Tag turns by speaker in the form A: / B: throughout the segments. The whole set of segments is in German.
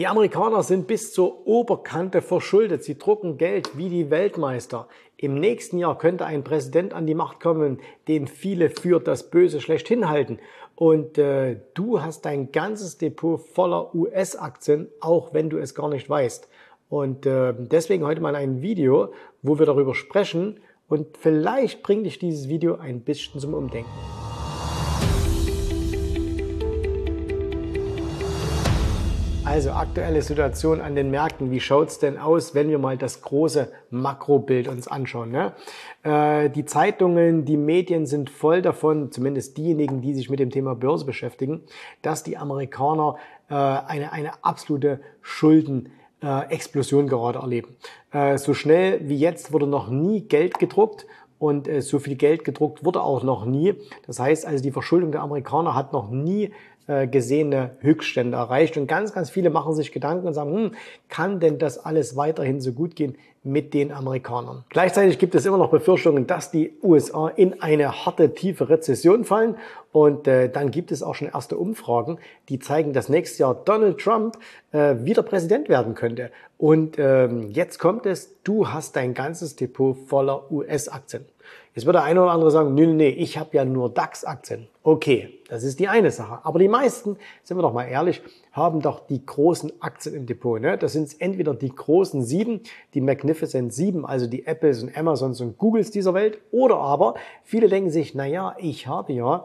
A: Die Amerikaner sind bis zur Oberkante verschuldet. Sie drucken Geld wie die Weltmeister. Im nächsten Jahr könnte ein Präsident an die Macht kommen, den viele für das Böse schlechthin halten. Und äh, du hast dein ganzes Depot voller US-Aktien, auch wenn du es gar nicht weißt. Und äh, deswegen heute mal ein Video, wo wir darüber sprechen. Und vielleicht bringt dich dieses Video ein bisschen zum Umdenken. Also aktuelle Situation an den Märkten. Wie schaut's denn aus, wenn wir mal das große Makrobild uns anschauen? Ne? Äh, die Zeitungen, die Medien sind voll davon, zumindest diejenigen, die sich mit dem Thema Börse beschäftigen, dass die Amerikaner äh, eine, eine absolute Schulden äh, Explosion gerade erleben. Äh, so schnell wie jetzt wurde noch nie Geld gedruckt und äh, so viel Geld gedruckt wurde auch noch nie. Das heißt also, die Verschuldung der Amerikaner hat noch nie äh, gesehene Höchststände erreicht. Und ganz, ganz viele machen sich Gedanken und sagen, hm, kann denn das alles weiterhin so gut gehen mit den Amerikanern? Gleichzeitig gibt es immer noch Befürchtungen, dass die USA in eine harte, tiefe Rezession fallen. Und äh, dann gibt es auch schon erste Umfragen, die zeigen, dass nächstes Jahr Donald Trump äh, wieder Präsident werden könnte. Und ähm, jetzt kommt es, du hast dein ganzes Depot voller US-Aktien. Jetzt wird der eine oder andere sagen, nee, nee, ich habe ja nur DAX-Aktien. Okay, das ist die eine Sache. Aber die meisten, sind wir doch mal ehrlich, haben doch die großen Aktien im Depot. Ne? Das sind entweder die großen sieben, die Magnificent sieben, also die Apples und Amazons und Googles dieser Welt, oder aber viele denken sich, na ja, ich habe ja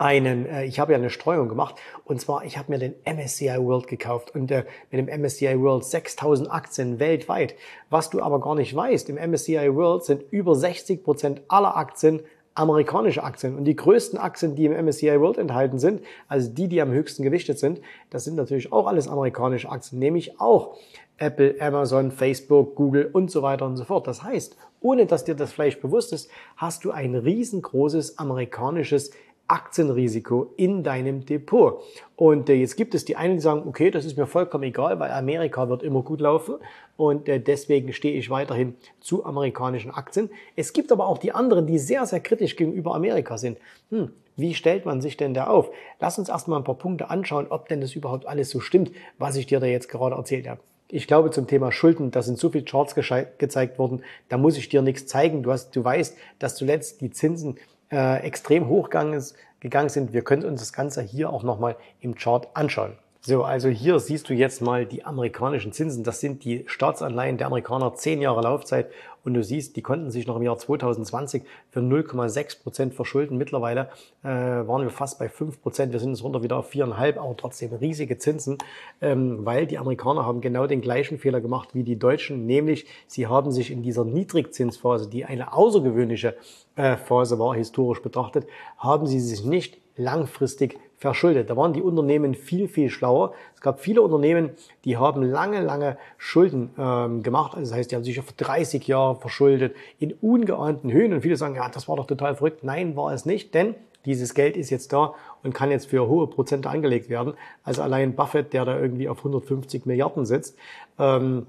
A: einen, äh, ich habe ja eine Streuung gemacht und zwar, ich habe mir den MSCI World gekauft und äh, mit dem MSCI World 6000 Aktien weltweit. Was du aber gar nicht weißt, im MSCI World sind über 60 Prozent aller Aktien amerikanische Aktien. Und die größten Aktien, die im MSCI World enthalten sind, also die, die am höchsten gewichtet sind, das sind natürlich auch alles amerikanische Aktien, nämlich auch Apple, Amazon, Facebook, Google und so weiter und so fort. Das heißt, ohne dass dir das vielleicht bewusst ist, hast du ein riesengroßes amerikanisches Aktienrisiko in deinem Depot. Und äh, jetzt gibt es die einen, die sagen, okay, das ist mir vollkommen egal, weil Amerika wird immer gut laufen und äh, deswegen stehe ich weiterhin zu amerikanischen Aktien. Es gibt aber auch die anderen, die sehr, sehr kritisch gegenüber Amerika sind. Hm, wie stellt man sich denn da auf? Lass uns erstmal ein paar Punkte anschauen, ob denn das überhaupt alles so stimmt, was ich dir da jetzt gerade erzählt habe. Ich glaube zum Thema Schulden, da sind so viele Charts gezeigt worden, da muss ich dir nichts zeigen. Du, hast, du weißt, dass zuletzt die Zinsen äh, extrem hochgegangen gegangen sind. Wir können uns das Ganze hier auch nochmal im Chart anschauen. So, also hier siehst du jetzt mal die amerikanischen Zinsen. Das sind die Staatsanleihen der Amerikaner, zehn Jahre Laufzeit. Und du siehst, die konnten sich noch im Jahr 2020 für 0,6 Prozent verschulden. Mittlerweile äh, waren wir fast bei 5 Prozent. Wir sind jetzt runter wieder auf 4,5, aber trotzdem riesige Zinsen, ähm, weil die Amerikaner haben genau den gleichen Fehler gemacht wie die Deutschen, nämlich sie haben sich in dieser Niedrigzinsphase, die eine außergewöhnliche äh, Phase war, historisch betrachtet, haben sie sich nicht langfristig verschuldet. Da waren die Unternehmen viel, viel schlauer. Es gab viele Unternehmen, die haben lange, lange Schulden ähm, gemacht. Also das heißt, die haben sich auf 30 Jahre verschuldet in ungeahnten Höhen. Und viele sagen, ja, das war doch total verrückt. Nein, war es nicht, denn dieses Geld ist jetzt da und kann jetzt für hohe Prozente angelegt werden. Also allein Buffett, der da irgendwie auf 150 Milliarden sitzt, ähm,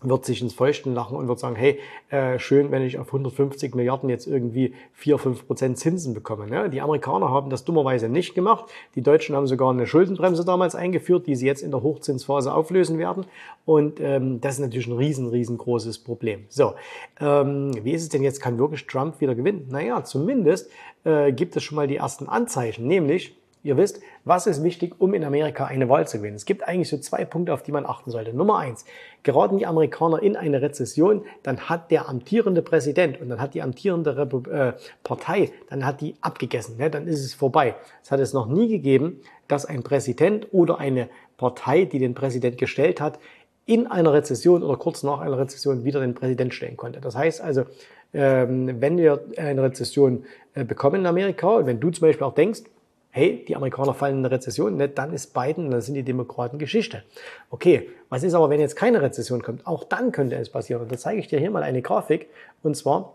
A: wird sich ins Feuchten lachen und wird sagen, hey, äh, schön, wenn ich auf 150 Milliarden jetzt irgendwie 4, 5 Prozent Zinsen bekomme. Ne? Die Amerikaner haben das dummerweise nicht gemacht. Die Deutschen haben sogar eine Schuldenbremse damals eingeführt, die sie jetzt in der Hochzinsphase auflösen werden. Und ähm, das ist natürlich ein riesen, riesengroßes Problem. So, ähm, wie ist es denn jetzt? Kann wirklich Trump wieder gewinnen? Naja, zumindest äh, gibt es schon mal die ersten Anzeichen, nämlich Ihr wisst, was ist wichtig, um in Amerika eine Wahl zu gewinnen? Es gibt eigentlich so zwei Punkte, auf die man achten sollte. Nummer eins, geraten die Amerikaner in eine Rezession, dann hat der amtierende Präsident und dann hat die amtierende Repu äh, Partei, dann hat die abgegessen, ne? dann ist es vorbei. Es hat es noch nie gegeben, dass ein Präsident oder eine Partei, die den Präsident gestellt hat, in einer Rezession oder kurz nach einer Rezession wieder den Präsident stellen konnte. Das heißt also, ähm, wenn wir eine Rezession äh, bekommen in Amerika und wenn du zum Beispiel auch denkst, hey, die Amerikaner fallen in eine Rezession, ne, dann ist Biden, dann sind die Demokraten Geschichte. Okay, was ist aber, wenn jetzt keine Rezession kommt? Auch dann könnte es passieren. Und da zeige ich dir hier mal eine Grafik. Und zwar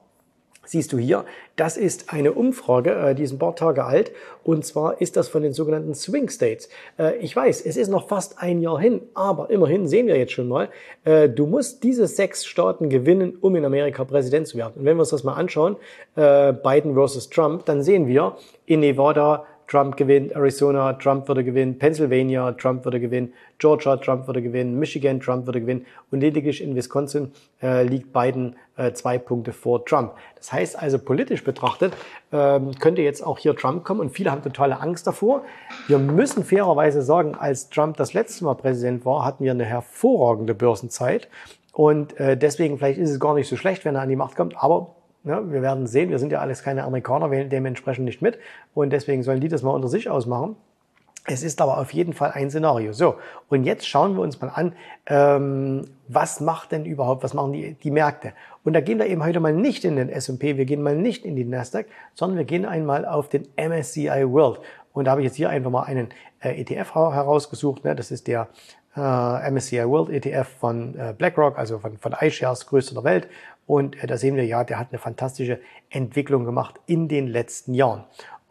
A: siehst du hier, das ist eine Umfrage, äh, die ist ein paar Tage alt. Und zwar ist das von den sogenannten Swing States. Äh, ich weiß, es ist noch fast ein Jahr hin, aber immerhin sehen wir jetzt schon mal, äh, du musst diese sechs Staaten gewinnen, um in Amerika Präsident zu werden. Und wenn wir uns das mal anschauen, Biden versus Trump, dann sehen wir in Nevada, Trump gewinnt, Arizona, Trump würde gewinnen, Pennsylvania, Trump würde gewinnen, Georgia, Trump würde gewinnen, Michigan, Trump würde gewinnen und lediglich in Wisconsin äh, liegt Biden äh, zwei Punkte vor Trump. Das heißt also politisch betrachtet ähm, könnte jetzt auch hier Trump kommen und viele haben totale Angst davor. Wir müssen fairerweise sagen, als Trump das letzte Mal Präsident war, hatten wir eine hervorragende Börsenzeit und äh, deswegen vielleicht ist es gar nicht so schlecht, wenn er an die Macht kommt, aber ja, wir werden sehen, wir sind ja alles keine Amerikaner, wählen dementsprechend nicht mit und deswegen sollen die das mal unter sich ausmachen. Es ist aber auf jeden Fall ein Szenario. So, und jetzt schauen wir uns mal an, ähm, was macht denn überhaupt, was machen die, die Märkte? Und da gehen wir eben heute mal nicht in den S&P, wir gehen mal nicht in die Nasdaq, sondern wir gehen einmal auf den MSCI World. Und da habe ich jetzt hier einfach mal einen äh, ETF herausgesucht. Ne? Das ist der äh, MSCI World ETF von äh, BlackRock, also von, von iShares, größter der Welt. Und äh, da sehen wir ja, der hat eine fantastische Entwicklung gemacht in den letzten Jahren.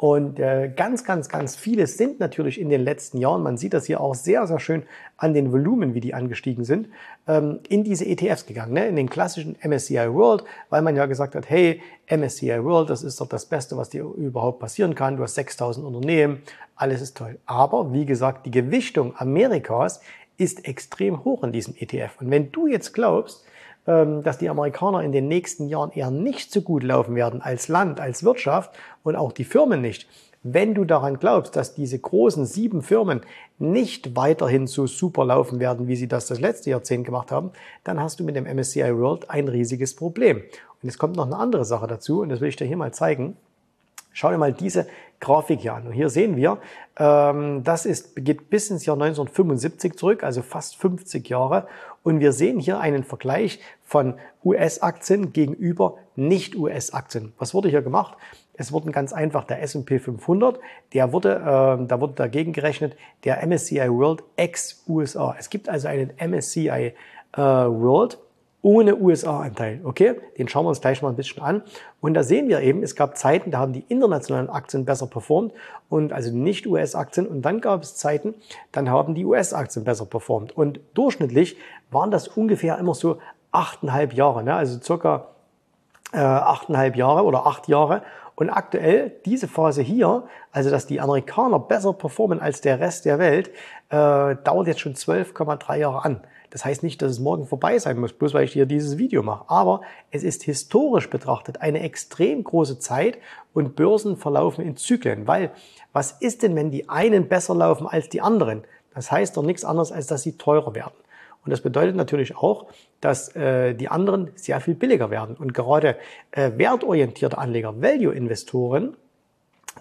A: Und äh, ganz, ganz, ganz viele sind natürlich in den letzten Jahren, man sieht das hier auch sehr, sehr schön an den Volumen, wie die angestiegen sind, ähm, in diese ETFs gegangen, ne? in den klassischen MSCI World, weil man ja gesagt hat, hey, MSCI World, das ist doch das Beste, was dir überhaupt passieren kann. Du hast 6000 Unternehmen, alles ist toll. Aber wie gesagt, die Gewichtung Amerikas ist extrem hoch in diesem ETF. Und wenn du jetzt glaubst, dass die Amerikaner in den nächsten Jahren eher nicht so gut laufen werden als Land, als Wirtschaft und auch die Firmen nicht. Wenn du daran glaubst, dass diese großen sieben Firmen nicht weiterhin so super laufen werden, wie sie das das letzte Jahrzehnt gemacht haben, dann hast du mit dem MSCI World ein riesiges Problem. Und es kommt noch eine andere Sache dazu, und das will ich dir hier mal zeigen. Schau dir mal diese Grafik hier an. Und hier sehen wir, ähm, das ist, geht bis ins Jahr 1975 zurück, also fast 50 Jahre. Und wir sehen hier einen Vergleich von US-Aktien gegenüber Nicht-US-Aktien. Was wurde hier gemacht? Es wurde ganz einfach der S&P 500, der wurde, äh, da wurde dagegen gerechnet der MSCI World ex-USA. Es gibt also einen MSCI äh, World ohne USA-Anteil. Okay, den schauen wir uns gleich mal ein bisschen an. Und da sehen wir eben, es gab Zeiten, da haben die internationalen Aktien besser performt und also nicht US-Aktien. Und dann gab es Zeiten, dann haben die US-Aktien besser performt. Und durchschnittlich waren das ungefähr immer so achteinhalb Jahre, ne? also circa äh, achteinhalb Jahre oder acht Jahre. Und aktuell diese Phase hier, also dass die Amerikaner besser performen als der Rest der Welt, äh, dauert jetzt schon 12,3 Jahre an. Das heißt nicht, dass es morgen vorbei sein muss, bloß weil ich hier dieses Video mache. Aber es ist historisch betrachtet eine extrem große Zeit und Börsen verlaufen in Zyklen. Weil was ist denn, wenn die einen besser laufen als die anderen? Das heißt doch nichts anderes, als dass sie teurer werden. Und das bedeutet natürlich auch, dass äh, die anderen sehr viel billiger werden. Und gerade äh, wertorientierte Anleger, Value-Investoren,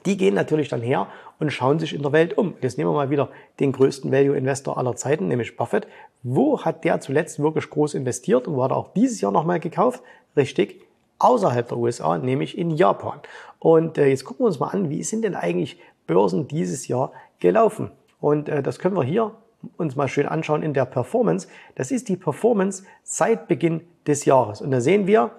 A: die gehen natürlich dann her und schauen sich in der Welt um. Jetzt nehmen wir mal wieder den größten Value-Investor aller Zeiten, nämlich Buffett. Wo hat der zuletzt wirklich groß investiert und wo hat er auch dieses Jahr nochmal gekauft? Richtig, außerhalb der USA, nämlich in Japan. Und äh, jetzt gucken wir uns mal an, wie sind denn eigentlich Börsen dieses Jahr gelaufen? Und äh, das können wir hier uns mal schön anschauen in der Performance. Das ist die Performance seit Beginn des Jahres. Und da sehen wir,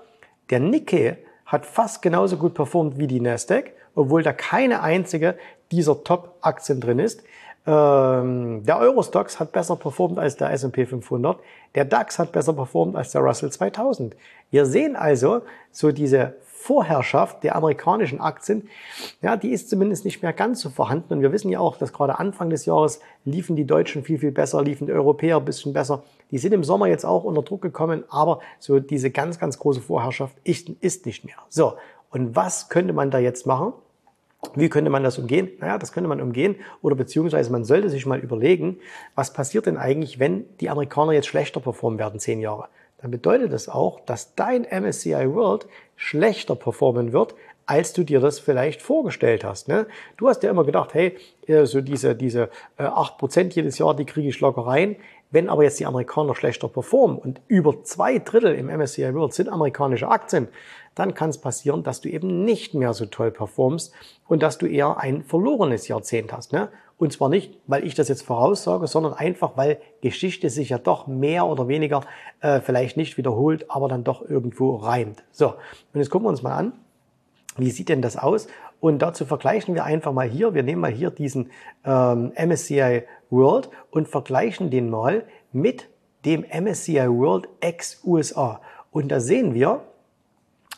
A: der Nikkei hat fast genauso gut performt wie die Nasdaq, obwohl da keine einzige dieser Top-Aktien drin ist. Ähm, der Eurostox hat besser performt als der S&P 500. Der DAX hat besser performt als der Russell 2000. Wir sehen also so diese Vorherrschaft der amerikanischen Aktien, ja, die ist zumindest nicht mehr ganz so vorhanden. Und wir wissen ja auch, dass gerade Anfang des Jahres liefen die Deutschen viel, viel besser, liefen die Europäer ein bisschen besser. Die sind im Sommer jetzt auch unter Druck gekommen, aber so diese ganz, ganz große Vorherrschaft ist, ist nicht mehr. So. Und was könnte man da jetzt machen? Wie könnte man das umgehen? Naja, das könnte man umgehen oder beziehungsweise man sollte sich mal überlegen, was passiert denn eigentlich, wenn die Amerikaner jetzt schlechter performen werden, zehn Jahre? Dann bedeutet das auch, dass dein MSCI World schlechter performen wird, als du dir das vielleicht vorgestellt hast. Ne? Du hast ja immer gedacht, hey, äh, so diese, diese äh, acht Prozent jedes Jahr, die kriege ich locker rein. Wenn aber jetzt die Amerikaner schlechter performen und über zwei Drittel im MSCI World sind amerikanische Aktien, dann kann es passieren, dass du eben nicht mehr so toll performst und dass du eher ein verlorenes Jahrzehnt hast. Ne? Und zwar nicht, weil ich das jetzt voraussage, sondern einfach, weil Geschichte sich ja doch mehr oder weniger äh, vielleicht nicht wiederholt, aber dann doch irgendwo reimt. So, und jetzt gucken wir uns mal an, wie sieht denn das aus? Und dazu vergleichen wir einfach mal hier, wir nehmen mal hier diesen ähm, MSCI World und vergleichen den mal mit dem MSCI World ex USA. Und da sehen wir,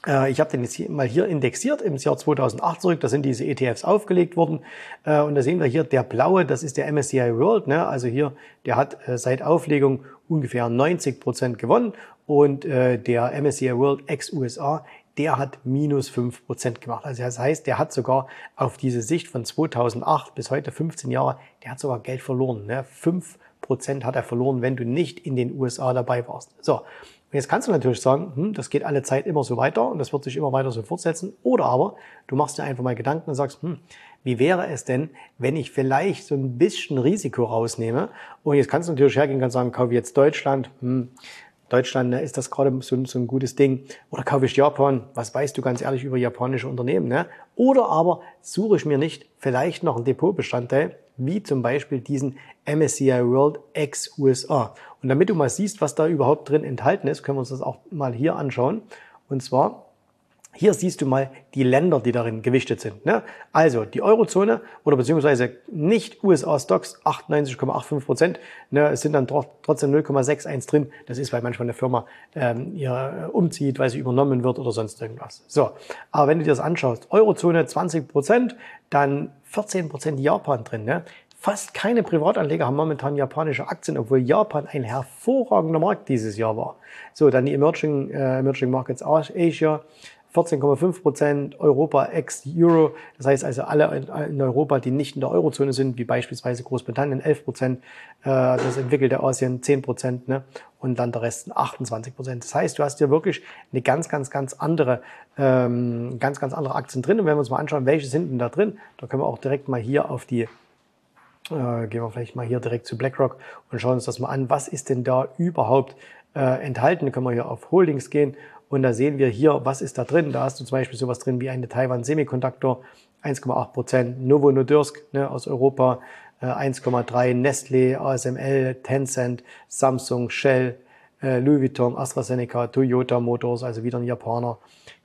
A: ich habe den jetzt mal hier indexiert im Jahr 2008 zurück. Da sind diese ETFs aufgelegt worden. Äh, und da sehen wir hier, der blaue, das ist der MSCI World. Ne? Also hier, der hat äh, seit Auflegung ungefähr 90 Prozent gewonnen. Und der MSCI World ex-USA, der hat minus 5 Prozent gemacht. Also das heißt, der hat sogar auf diese Sicht von 2008 bis heute 15 Jahre, der hat sogar Geld verloren. Ne? 5 Prozent hat er verloren, wenn du nicht in den USA dabei warst. So, und jetzt kannst du natürlich sagen, hm, das geht alle Zeit immer so weiter und das wird sich immer weiter so fortsetzen. Oder aber du machst dir einfach mal Gedanken und sagst, hm, wie wäre es denn, wenn ich vielleicht so ein bisschen Risiko rausnehme? Und jetzt kannst du natürlich hergehen und sagen, kaufe jetzt Deutschland. Hm, Deutschland ne, ist das gerade so, so, ein gutes Ding. Oder kaufe ich Japan? Was weißt du ganz ehrlich über japanische Unternehmen? Ne? Oder aber suche ich mir nicht vielleicht noch einen Depotbestandteil, wie zum Beispiel diesen MSCI World X USA. Und damit du mal siehst, was da überhaupt drin enthalten ist, können wir uns das auch mal hier anschauen. Und zwar hier siehst du mal die Länder, die darin gewichtet sind. Ne? Also die Eurozone oder beziehungsweise nicht USA-Stocks 98,85 Prozent. Ne? Es sind dann trotzdem 0,61 drin. Das ist, weil manchmal eine Firma ähm, ihr umzieht, weil sie übernommen wird oder sonst irgendwas. So, aber wenn du dir das anschaust, Eurozone 20 Prozent, dann 14 Prozent Japan drin. Ne? Fast keine Privatanleger haben momentan japanische Aktien, obwohl Japan ein hervorragender Markt dieses Jahr war. So, dann die Emerging, äh, Emerging Markets Asia, 14,5 Prozent Europa ex-Euro. Das heißt also alle in Europa, die nicht in der Eurozone sind, wie beispielsweise Großbritannien 11 Prozent, äh, das entwickelte Asien 10 Prozent ne? und dann der Rest 28 Prozent. Das heißt, du hast hier wirklich eine ganz, ganz, ganz andere, ähm, ganz, ganz andere Aktien drin. Und wenn wir uns mal anschauen, welche sind denn da drin, da können wir auch direkt mal hier auf die äh, gehen wir vielleicht mal hier direkt zu BlackRock und schauen uns das mal an. Was ist denn da überhaupt äh, enthalten? Können wir hier auf Holdings gehen und da sehen wir hier, was ist da drin. Da hast du zum Beispiel sowas drin wie eine Taiwan Semiconductor, 1,8 Prozent, Novo Nordisk ne, aus Europa, äh, 1,3, Nestle, ASML, Tencent, Samsung, Shell, äh, Louis Vuitton, AstraZeneca, Toyota Motors, also wieder ein Japaner.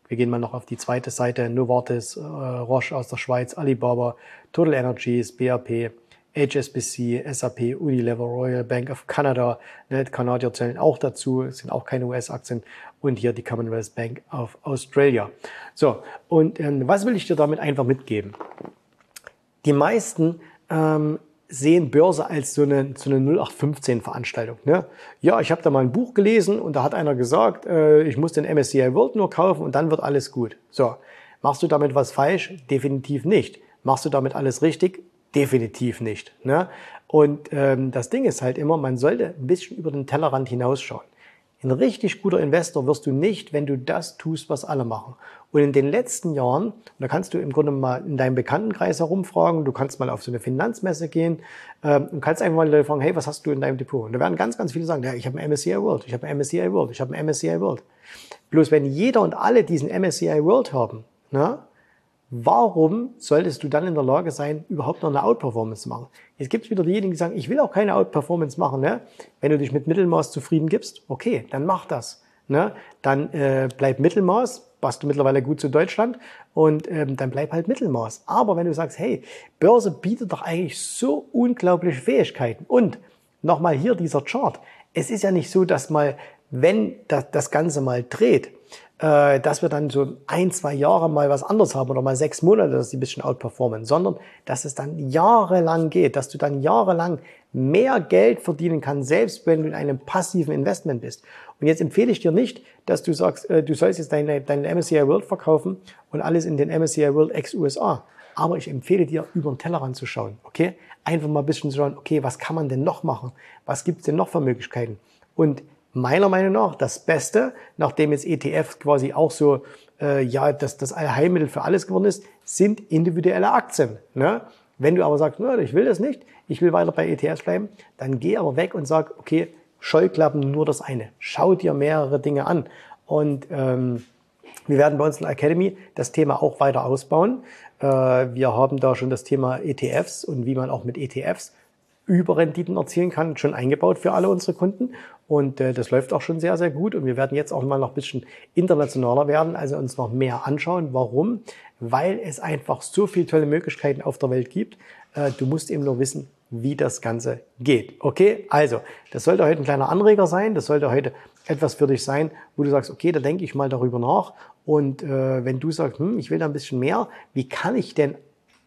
A: Wir gehen mal noch auf die zweite Seite, Novartis, äh, Roche aus der Schweiz, Alibaba, Total Energies, BAP, HSBC, SAP, Unilever, Royal Bank of Canada, ne, Kanadier zählen auch dazu, sind auch keine US-Aktien und hier die Commonwealth Bank of Australia. So, und ähm, was will ich dir damit einfach mitgeben? Die meisten ähm, sehen Börse als so eine, so eine 0815-Veranstaltung. Ne? Ja, ich habe da mal ein Buch gelesen und da hat einer gesagt, äh, ich muss den MSCI World nur kaufen und dann wird alles gut. So, machst du damit was falsch? Definitiv nicht. Machst du damit alles richtig? Definitiv nicht. Ne? Und ähm, das Ding ist halt immer, man sollte ein bisschen über den Tellerrand hinausschauen. Ein richtig guter Investor wirst du nicht, wenn du das tust, was alle machen. Und in den letzten Jahren, da kannst du im Grunde mal in deinem Bekanntenkreis herumfragen, du kannst mal auf so eine Finanzmesse gehen ähm, und kannst einfach mal fragen, hey, was hast du in deinem Depot? Und da werden ganz, ganz viele sagen, ja, ich habe ein MSCI World, ich habe ein MSCI World, ich habe ein MSCI World. Bloß wenn jeder und alle diesen MSCI World haben, na, warum solltest du dann in der Lage sein, überhaupt noch eine Outperformance zu machen? Jetzt gibt es wieder diejenigen, die sagen, ich will auch keine Outperformance machen. Ne? Wenn du dich mit Mittelmaß zufrieden gibst, okay, dann mach das. Ne? Dann äh, bleib Mittelmaß, passt du mittlerweile gut zu Deutschland und ähm, dann bleib halt Mittelmaß. Aber wenn du sagst, hey, Börse bietet doch eigentlich so unglaubliche Fähigkeiten und nochmal hier dieser Chart. Es ist ja nicht so, dass mal, wenn das, das Ganze mal dreht, äh, dass wir dann so ein, zwei Jahre mal was anderes haben oder mal sechs Monate, dass die ein bisschen outperformen, sondern dass es dann jahrelang geht, dass du dann jahrelang mehr Geld verdienen kannst, selbst wenn du in einem passiven Investment bist. Und jetzt empfehle ich dir nicht, dass du sagst, äh, du sollst jetzt deine, deine MSCI World verkaufen und alles in den MSCI World ex USA. Aber ich empfehle dir, über den Tellerrand zu schauen, okay? Einfach mal ein bisschen zu schauen, okay, was kann man denn noch machen? Was gibt's denn noch für Möglichkeiten? Und meiner Meinung nach das Beste, nachdem jetzt ETF quasi auch so äh, ja das, das Allheilmittel für alles geworden ist, sind individuelle Aktien. Ne? Wenn du aber sagst, ich will das nicht, ich will weiter bei ETFs bleiben, dann geh aber weg und sag, okay, Scheuklappen nur das eine. Schau dir mehrere Dinge an. Und ähm, wir werden bei uns in der Academy das Thema auch weiter ausbauen. Äh, wir haben da schon das Thema ETFs und wie man auch mit ETFs Überrenditen erzielen kann, schon eingebaut für alle unsere Kunden. Und äh, das läuft auch schon sehr, sehr gut. Und wir werden jetzt auch mal noch ein bisschen internationaler werden, also uns noch mehr anschauen. Warum? Weil es einfach so viele tolle Möglichkeiten auf der Welt gibt. Äh, du musst eben nur wissen, wie das Ganze geht. Okay, also das sollte heute ein kleiner Anreger sein. Das sollte heute etwas für dich sein, wo du sagst, okay, da denke ich mal darüber nach Und äh, wenn du sagst, hm, ich will da ein bisschen mehr, wie kann ich denn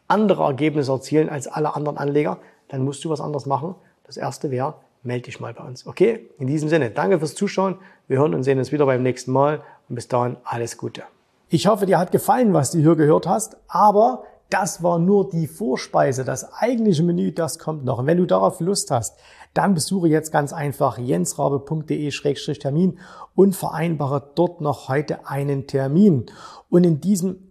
A: andere Ergebnisse erzielen als alle anderen Anleger, dann musst du was anderes machen. Das erste wäre, melde dich mal bei uns. Okay? In diesem Sinne, danke fürs Zuschauen. Wir hören und sehen uns wieder beim nächsten Mal. Und bis dahin alles Gute. Ich hoffe, dir hat gefallen, was du hier gehört hast. Aber das war nur die Vorspeise. Das eigentliche Menü, das kommt noch. Und wenn du darauf Lust hast, dann besuche jetzt ganz einfach jensrabe.de-termin und vereinbare dort noch heute einen Termin. Und in diesem